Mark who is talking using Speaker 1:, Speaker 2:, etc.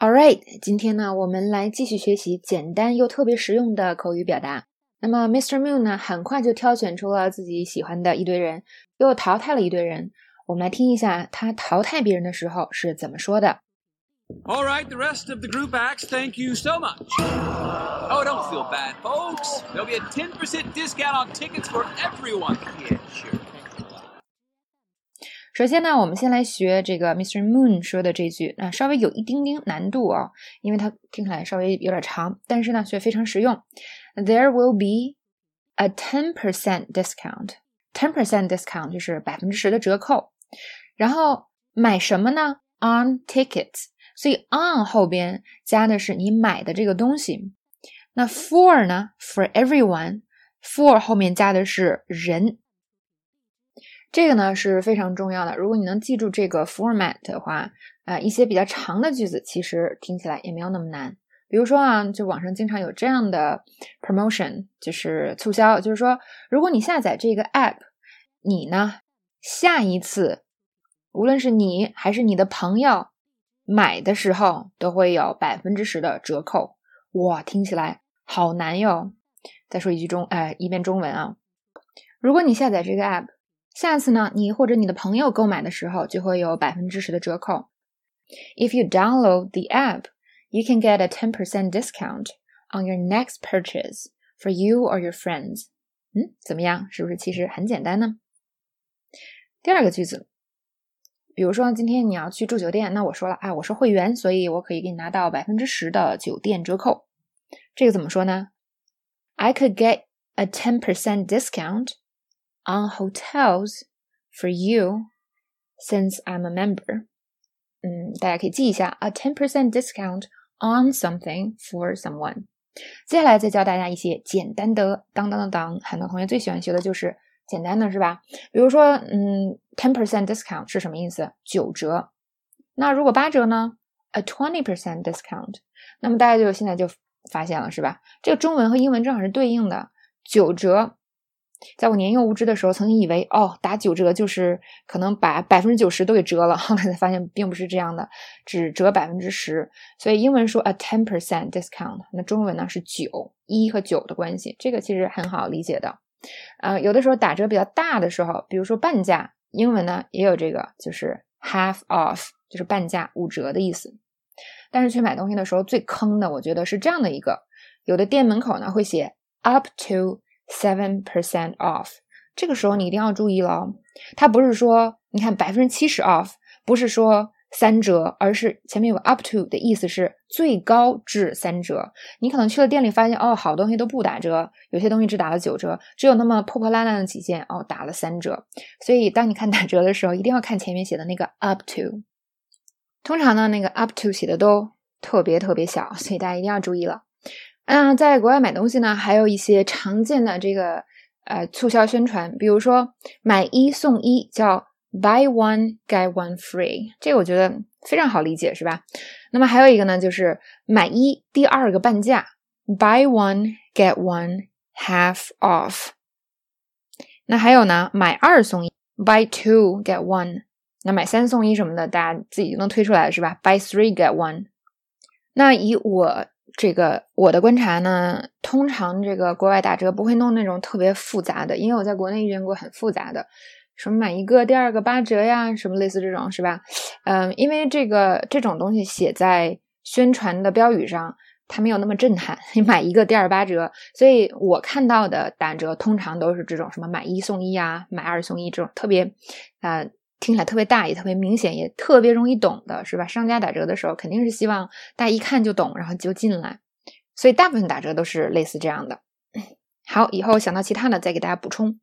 Speaker 1: All right，今天呢，我们来继续学习简单又特别实用的口语表达。那么，Mr. Moon 呢，很快就挑选出了自己喜欢的一堆人，又淘汰了一堆人。我们来听一下他淘汰别人的时候是怎么说的。
Speaker 2: All right, the rest of the group acts, thank you so much. Oh, don't feel bad, folks. There'll be a ten percent discount on tickets for everyone. Yeah, sure.
Speaker 1: 首先呢，我们先来学这个 Mr. Moon 说的这句，那稍微有一丁丁难度啊，因为它听起来稍微有点长，但是呢却非常实用。There will be a ten percent discount. Ten percent discount 就是百分之十的折扣。然后买什么呢？On tickets，所以 on 后边加的是你买的这个东西。那 for 呢？For everyone，for 后面加的是人。这个呢是非常重要的。如果你能记住这个 format 的话，呃，一些比较长的句子其实听起来也没有那么难。比如说啊，就网上经常有这样的 promotion，就是促销，就是说，如果你下载这个 app，你呢下一次，无论是你还是你的朋友买的时候，都会有百分之十的折扣。哇，听起来好难哟！再说一句中，哎，一遍中文啊。如果你下载这个 app。下次呢，你或者你的朋友购买的时候就会有百分之十的折扣。If you download the app, you can get a ten percent discount on your next purchase for you or your friends。嗯，怎么样？是不是其实很简单呢？第二个句子，比如说今天你要去住酒店，那我说了啊，我是会员，所以我可以给你拿到百分之十的酒店折扣。这个怎么说呢？I could get a ten percent discount on hotels for you since I'm a member. 嗯，大家可以记一下，a ten percent discount on something for someone。接下来再教大家一些简单的当当当当，很多同学最喜欢学的就是简单的，是吧？比如说，嗯，ten percent discount 是什么意思？九折。那如果八折呢？a twenty percent discount。那么大家就现在就发现了，是吧？这个中文和英文正好是对应的，九折。在我年幼无知的时候，曾经以为哦，打九折就是可能把百分之九十都给折了，后来才发现并不是这样的，只折百分之十。所以英文说 a ten percent discount，那中文呢是九一和九的关系，这个其实很好理解的。呃，有的时候打折比较大的时候，比如说半价，英文呢也有这个，就是 half off，就是半价五折的意思。但是去买东西的时候最坑的，我觉得是这样的一个，有的店门口呢会写 up to。Seven percent off，这个时候你一定要注意了，它不是说你看百分之七十 off，不是说三折，而是前面有个 up to 的意思是最高至三折。你可能去了店里发现，哦，好东西都不打折，有些东西只打了九折，只有那么破破烂烂的几件，哦，打了三折。所以当你看打折的时候，一定要看前面写的那个 up to。通常呢，那个 up to 写的都特别特别小，所以大家一定要注意了。那，在国外买东西呢，还有一些常见的这个呃促销宣传，比如说买一送一，叫 buy one get one free，这个我觉得非常好理解，是吧？那么还有一个呢，就是买一第二个半价，buy one get one half off。那还有呢，买二送一，buy two get one。那买三送一什么的，大家自己就能推出来，是吧？buy three get one。那以我。这个我的观察呢，通常这个国外打折不会弄那种特别复杂的，因为我在国内遇见过很复杂的，什么买一个第二个八折呀，什么类似这种，是吧？嗯，因为这个这种东西写在宣传的标语上，它没有那么震撼。你买一个第二八折，所以我看到的打折通常都是这种什么买一送一啊，买二送一这种特别啊。听起来特别大，也特别明显，也特别容易懂的，是吧？商家打折的时候，肯定是希望大家一看就懂，然后就进来。所以大部分打折都是类似这样的。好，以后想到其他的再给大家补充。